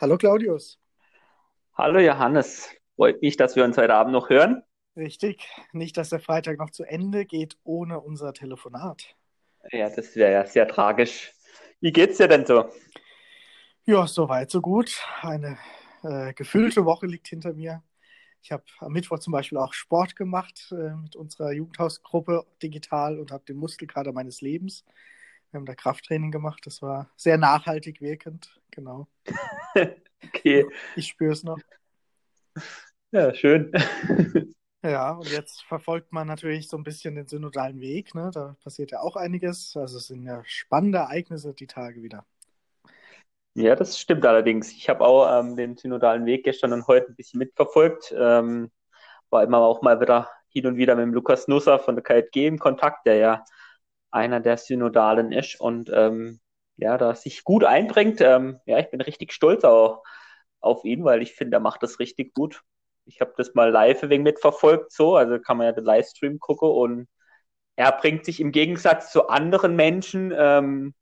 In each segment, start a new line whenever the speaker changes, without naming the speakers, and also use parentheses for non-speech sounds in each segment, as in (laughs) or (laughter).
Hallo Claudius.
Hallo Johannes, freut mich, dass wir uns heute Abend noch hören.
Richtig, nicht, dass der Freitag noch zu Ende geht ohne unser Telefonat.
Ja, das wäre ja sehr tragisch. Wie geht's dir denn so?
Ja, soweit, so gut. Eine äh, gefüllte Woche liegt hinter mir. Ich habe am Mittwoch zum Beispiel auch Sport gemacht äh, mit unserer Jugendhausgruppe digital und habe den Muskelkater meines Lebens. Wir haben da Krafttraining gemacht. Das war sehr nachhaltig wirkend. Genau. (laughs)
okay.
Ich spüre es noch.
Ja, schön.
Ja, und jetzt verfolgt man natürlich so ein bisschen den synodalen Weg. Ne? Da passiert ja auch einiges. Also es sind ja spannende Ereignisse die Tage wieder.
Ja, das stimmt allerdings. Ich habe auch ähm, den synodalen Weg gestern und heute ein bisschen mitverfolgt. Ähm, war immer auch mal wieder hin und wieder mit dem Lukas Nusser von der KJG im Kontakt, der ja einer der Synodalen ist und ähm, ja, da sich gut einbringt. Ähm, ja, ich bin richtig stolz auch auf ihn, weil ich finde, er macht das richtig gut. Ich habe das mal live wegen mitverfolgt, so, also kann man ja den Livestream gucken und er bringt sich im Gegensatz zu anderen Menschen, ähm,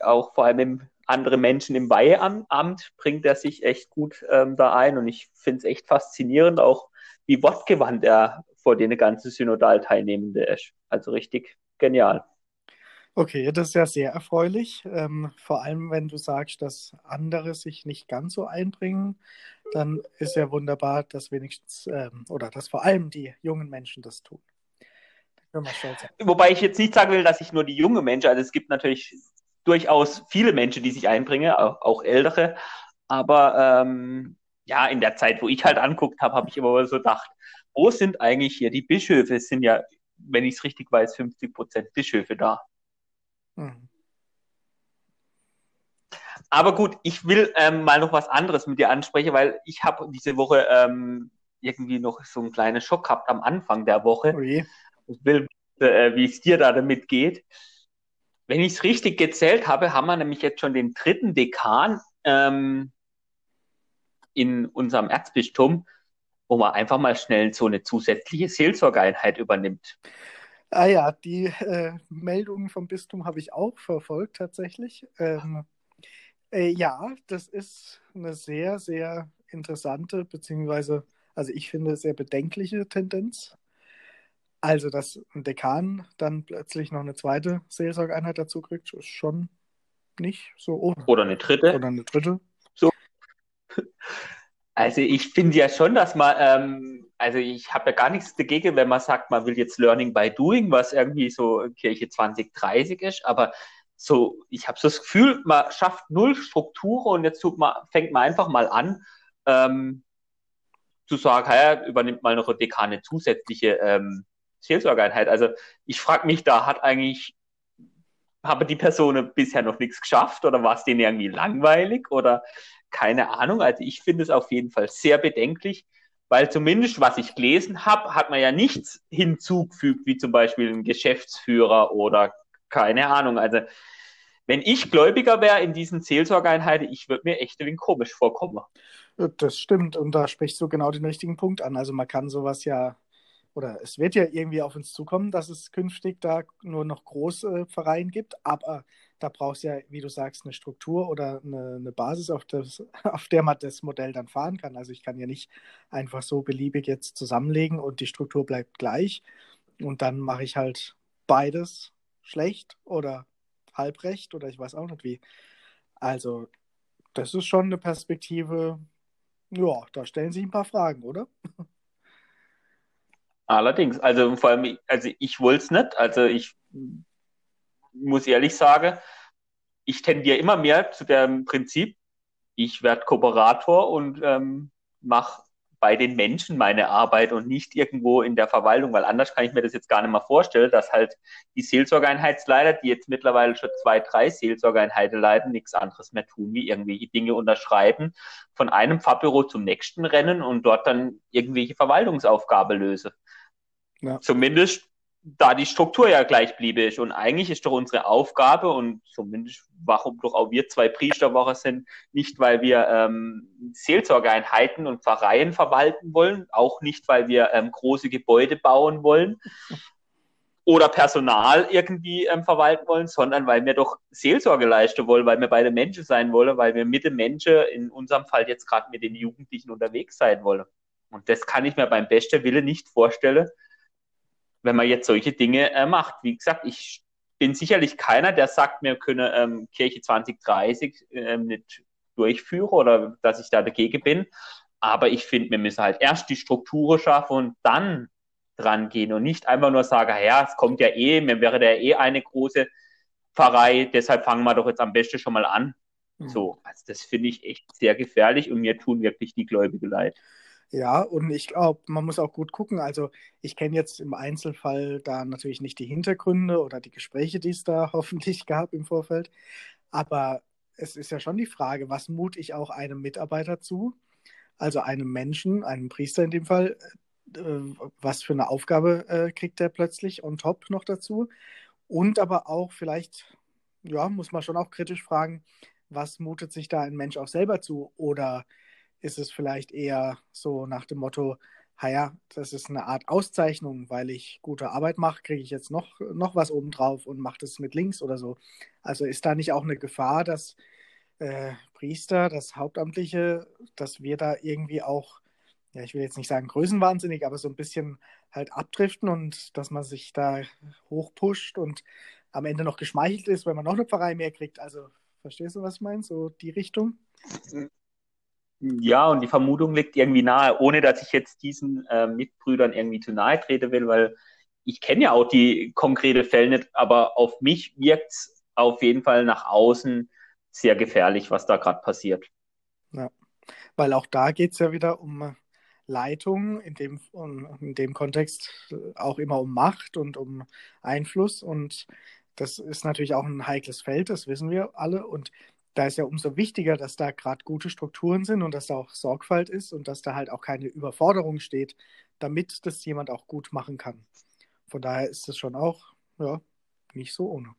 auch vor allem im, andere Menschen im Weiheamt, bringt er sich echt gut ähm, da ein und ich finde es echt faszinierend, auch wie wortgewandt er vor den ganzen Synodal-Teilnehmenden ist. Also richtig genial.
Okay, das ist ja sehr erfreulich. Ähm, vor allem, wenn du sagst, dass andere sich nicht ganz so einbringen, dann ist ja wunderbar, dass wenigstens ähm, oder dass vor allem die jungen Menschen das tun.
Da Wobei ich jetzt nicht sagen will, dass ich nur die jungen Menschen, also es gibt natürlich durchaus viele Menschen, die sich einbringen, auch, auch ältere, aber ähm, ja, in der Zeit, wo ich halt anguckt habe, habe ich immer so gedacht, wo sind eigentlich hier die Bischöfe? Es sind ja, wenn ich es richtig weiß, 50 Prozent Bischöfe da. Mhm. Aber gut, ich will ähm, mal noch was anderes mit dir ansprechen, weil ich habe diese Woche ähm, irgendwie noch so einen kleinen Schock gehabt am Anfang der Woche. Oh ich will, äh, wie es dir da damit geht. Wenn ich es richtig gezählt habe, haben wir nämlich jetzt schon den dritten Dekan ähm, in unserem Erzbistum, wo man einfach mal schnell so eine zusätzliche Seelsorgeeinheit übernimmt.
Ah ja, die äh, Meldungen vom Bistum habe ich auch verfolgt tatsächlich. Ähm, äh, ja, das ist eine sehr, sehr interessante, beziehungsweise, also ich finde, sehr bedenkliche Tendenz. Also, dass ein Dekan dann plötzlich noch eine zweite Seelsorgeeinheit dazu kriegt, ist schon nicht so ohne.
Oder eine dritte.
Oder eine dritte.
So. Also ich finde ja schon, dass man, ähm, also ich habe ja gar nichts dagegen, wenn man sagt, man will jetzt Learning by Doing, was irgendwie so Kirche 2030 ist, aber so, ich habe so das Gefühl, man schafft null Struktur und jetzt man, fängt man einfach mal an, ähm, zu sagen, hey, übernimmt mal noch eine Dekane zusätzliche ähm, Seelsorgeeinheit. Also ich frage mich, da hat eigentlich, habe die Person bisher noch nichts geschafft oder war es denen irgendwie langweilig oder keine Ahnung. Also ich finde es auf jeden Fall sehr bedenklich, weil zumindest was ich gelesen habe, hat man ja nichts hinzugefügt, wie zum Beispiel ein Geschäftsführer oder keine Ahnung. Also wenn ich Gläubiger wäre in diesen Seelsorgeeinheiten, ich würde mir echt ein wenig komisch vorkommen.
Das stimmt und da sprichst du genau den richtigen Punkt an. Also man kann sowas ja oder es wird ja irgendwie auf uns zukommen, dass es künftig da nur noch große Vereine gibt, aber da brauchst du ja, wie du sagst, eine Struktur oder eine, eine Basis, auf, das, (laughs) auf der man das Modell dann fahren kann. Also ich kann ja nicht einfach so beliebig jetzt zusammenlegen und die Struktur bleibt gleich und dann mache ich halt beides schlecht oder halbrecht oder ich weiß auch nicht wie. Also das ist schon eine Perspektive, ja, da stellen sich ein paar Fragen, oder? (laughs)
Allerdings, also vor allem, also ich wollte es nicht, also ich muss ehrlich sagen, ich tendiere immer mehr zu dem Prinzip, ich werde Kooperator und ähm, mache bei den Menschen meine Arbeit und nicht irgendwo in der Verwaltung, weil anders kann ich mir das jetzt gar nicht mehr vorstellen, dass halt die Seelsorgeeinheitsleiter, die jetzt mittlerweile schon zwei, drei Seelsorgeeinheiten leiten, nichts anderes mehr tun, wie irgendwelche Dinge unterschreiben, von einem Fachbüro zum nächsten rennen und dort dann irgendwelche Verwaltungsaufgabe löse. Ja. Zumindest da die Struktur ja gleich bliebe. Und eigentlich ist doch unsere Aufgabe, und zumindest warum doch auch wir zwei Priesterwoche sind, nicht weil wir ähm, Seelsorgeeinheiten und Pfarreien verwalten wollen, auch nicht weil wir ähm, große Gebäude bauen wollen (laughs) oder Personal irgendwie ähm, verwalten wollen, sondern weil wir doch Seelsorge leisten wollen, weil wir beide Menschen sein wollen, weil wir mit den Menschen, in unserem Fall jetzt gerade mit den Jugendlichen unterwegs sein wollen. Und das kann ich mir beim besten Willen nicht vorstellen, wenn man jetzt solche Dinge äh, macht. Wie gesagt, ich bin sicherlich keiner, der sagt, wir können ähm, Kirche 2030 ähm, nicht durchführen oder dass ich da dagegen bin. Aber ich finde, wir müssen halt erst die Strukturen schaffen und dann dran gehen und nicht einfach nur sagen, ja, es kommt ja eh, mir wäre der eh eine große Pfarrei, deshalb fangen wir doch jetzt am besten schon mal an. Mhm. So, also das finde ich echt sehr gefährlich und mir tun wirklich die Gläubige leid.
Ja, und ich glaube, man muss auch gut gucken. Also ich kenne jetzt im Einzelfall da natürlich nicht die Hintergründe oder die Gespräche, die es da (laughs) hoffentlich gab im Vorfeld. Aber es ist ja schon die Frage, was mut ich auch einem Mitarbeiter zu, also einem Menschen, einem Priester in dem Fall, äh, was für eine Aufgabe äh, kriegt er plötzlich on top noch dazu? Und aber auch vielleicht, ja, muss man schon auch kritisch fragen, was mutet sich da ein Mensch auch selber zu? Oder ist es vielleicht eher so nach dem Motto, ja, das ist eine Art Auszeichnung, weil ich gute Arbeit mache, kriege ich jetzt noch, noch was obendrauf und mache das mit links oder so. Also ist da nicht auch eine Gefahr, dass äh, Priester, das Hauptamtliche, dass wir da irgendwie auch, ja, ich will jetzt nicht sagen größenwahnsinnig, aber so ein bisschen halt abdriften und dass man sich da hochpusht und am Ende noch geschmeichelt ist, wenn man noch eine Pfarrei mehr kriegt. Also, verstehst du, was ich meine? So die Richtung?
Ja, und die Vermutung liegt irgendwie nahe, ohne dass ich jetzt diesen äh, Mitbrüdern irgendwie zu nahe trete will, weil ich kenne ja auch die konkrete Fälle nicht, aber auf mich wirkt es auf jeden Fall nach außen sehr gefährlich, was da gerade passiert.
Ja, weil auch da geht es ja wieder um Leitung, in dem, in dem Kontext auch immer um Macht und um Einfluss. Und das ist natürlich auch ein heikles Feld, das wissen wir alle. Und da ist ja umso wichtiger, dass da gerade gute Strukturen sind und dass da auch Sorgfalt ist und dass da halt auch keine Überforderung steht, damit das jemand auch gut machen kann. Von daher ist das schon auch ja, nicht so ohne.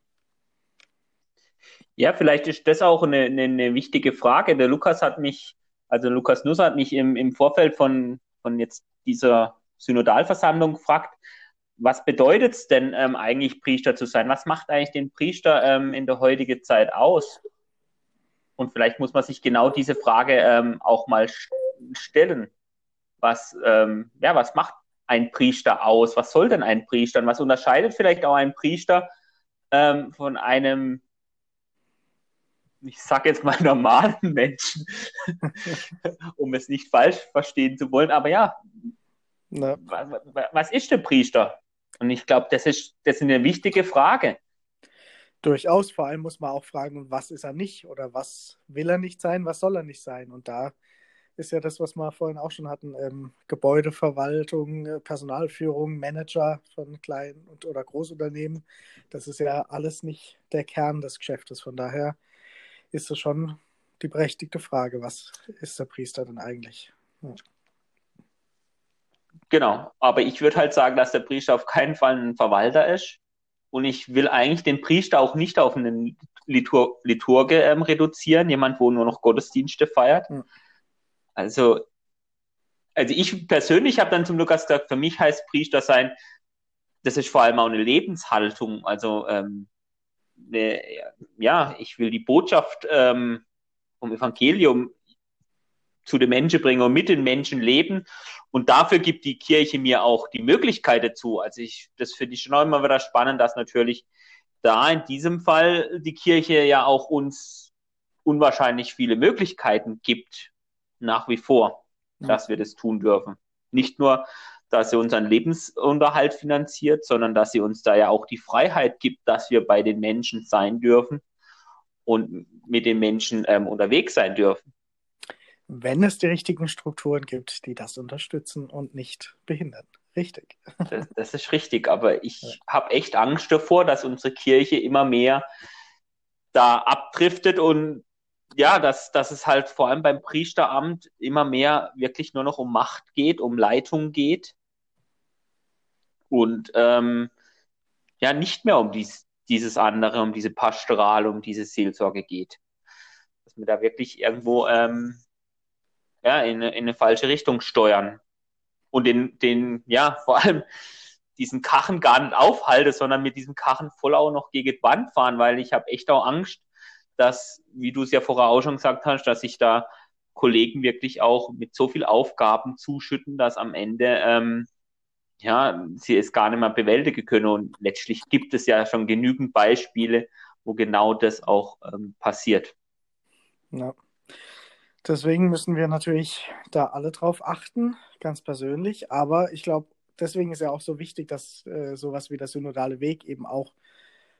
Ja, vielleicht ist das auch eine, eine, eine wichtige Frage. Der Lukas hat mich, also Lukas Nuss hat mich im, im Vorfeld von, von jetzt dieser Synodalversammlung gefragt, was bedeutet es denn ähm, eigentlich, Priester zu sein? Was macht eigentlich den Priester ähm, in der heutigen Zeit aus? Und vielleicht muss man sich genau diese Frage ähm, auch mal stellen. Was, ähm, ja, was macht ein Priester aus? Was soll denn ein Priester? Und was unterscheidet vielleicht auch ein Priester ähm, von einem, ich sage jetzt mal (laughs) normalen Menschen, (laughs) um es nicht falsch verstehen zu wollen, aber ja, was, was ist der Priester? Und ich glaube, das ist, das ist eine wichtige Frage.
Durchaus, vor allem muss man auch fragen, was ist er nicht oder was will er nicht sein, was soll er nicht sein. Und da ist ja das, was wir vorhin auch schon hatten, ähm, Gebäudeverwaltung, äh, Personalführung, Manager von kleinen und, oder Großunternehmen. Das ist ja alles nicht der Kern des Geschäftes. Von daher ist es schon die berechtigte Frage, was ist der Priester denn eigentlich? Ja.
Genau, aber ich würde halt sagen, dass der Priester auf keinen Fall ein Verwalter ist, und ich will eigentlich den Priester auch nicht auf einen Litur Liturge ähm, reduzieren, jemand, wo nur noch Gottesdienste feiert. Mhm. Also, also ich persönlich habe dann zum Lukas gesagt, für mich heißt Priester sein, das ist vor allem auch eine Lebenshaltung. Also ähm, eine, ja, ich will die Botschaft ähm, vom Evangelium zu den Menschen bringen und mit den Menschen leben. Und dafür gibt die Kirche mir auch die Möglichkeit dazu. Also ich, das finde ich schon immer wieder spannend, dass natürlich da in diesem Fall die Kirche ja auch uns unwahrscheinlich viele Möglichkeiten gibt, nach wie vor, ja. dass wir das tun dürfen. Nicht nur, dass sie unseren Lebensunterhalt finanziert, sondern dass sie uns da ja auch die Freiheit gibt, dass wir bei den Menschen sein dürfen und mit den Menschen ähm, unterwegs sein dürfen
wenn es die richtigen Strukturen gibt, die das unterstützen und nicht behindern. Richtig.
Das, das ist richtig, aber ich ja. habe echt Angst davor, dass unsere Kirche immer mehr da abdriftet und ja, dass, dass es halt vor allem beim Priesteramt immer mehr wirklich nur noch um Macht geht, um Leitung geht und ähm, ja, nicht mehr um dies, dieses andere, um diese Pastoral, um diese Seelsorge geht. Dass wir da wirklich irgendwo ähm, ja, in, in eine falsche Richtung steuern. Und den, den, ja, (laughs) vor allem diesen Kachen gar nicht aufhalte, sondern mit diesem Kachen voll auch noch gegen die Wand fahren, weil ich habe echt auch Angst, dass, wie du es ja vorher auch schon gesagt hast, dass sich da Kollegen wirklich auch mit so viel Aufgaben zuschütten, dass am Ende ähm, ja, sie es gar nicht mehr bewältigen können. Und letztlich gibt es ja schon genügend Beispiele, wo genau das auch ähm, passiert.
Ja. Deswegen müssen wir natürlich da alle drauf achten, ganz persönlich. Aber ich glaube, deswegen ist ja auch so wichtig, dass äh, sowas wie der synodale Weg eben auch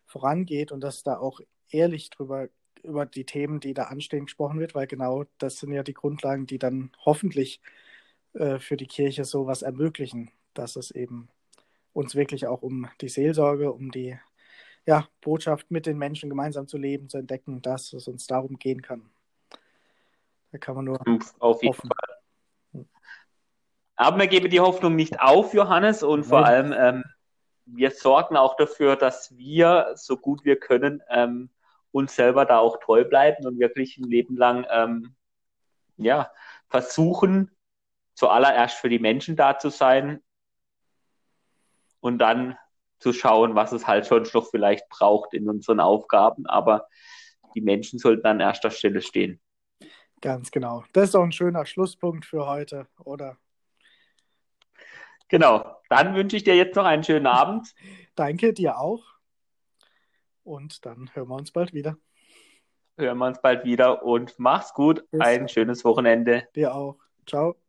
vorangeht und dass da auch ehrlich drüber über die Themen, die da anstehen, gesprochen wird, weil genau das sind ja die Grundlagen, die dann hoffentlich äh, für die Kirche sowas ermöglichen, dass es eben uns wirklich auch um die Seelsorge, um die ja, Botschaft mit den Menschen gemeinsam zu leben, zu entdecken, dass es uns darum gehen kann. Da kann man nur
auf jeden hoffen. Fall. Aber wir geben die Hoffnung nicht auf, Johannes, und Nein. vor allem ähm, wir sorgen auch dafür, dass wir, so gut wir können, ähm, uns selber da auch treu bleiben und wirklich ein Leben lang ähm, ja, versuchen, zuallererst für die Menschen da zu sein und dann zu schauen, was es halt schon noch vielleicht braucht in unseren Aufgaben. Aber die Menschen sollten an erster Stelle stehen.
Ganz genau. Das ist auch ein schöner Schlusspunkt für heute, oder?
Genau. Dann wünsche ich dir jetzt noch einen schönen Abend. (laughs)
Danke, dir auch. Und dann hören wir uns bald wieder.
Hören wir uns bald wieder und mach's gut. Bis Ein schönes Wochenende.
Dir auch. Ciao.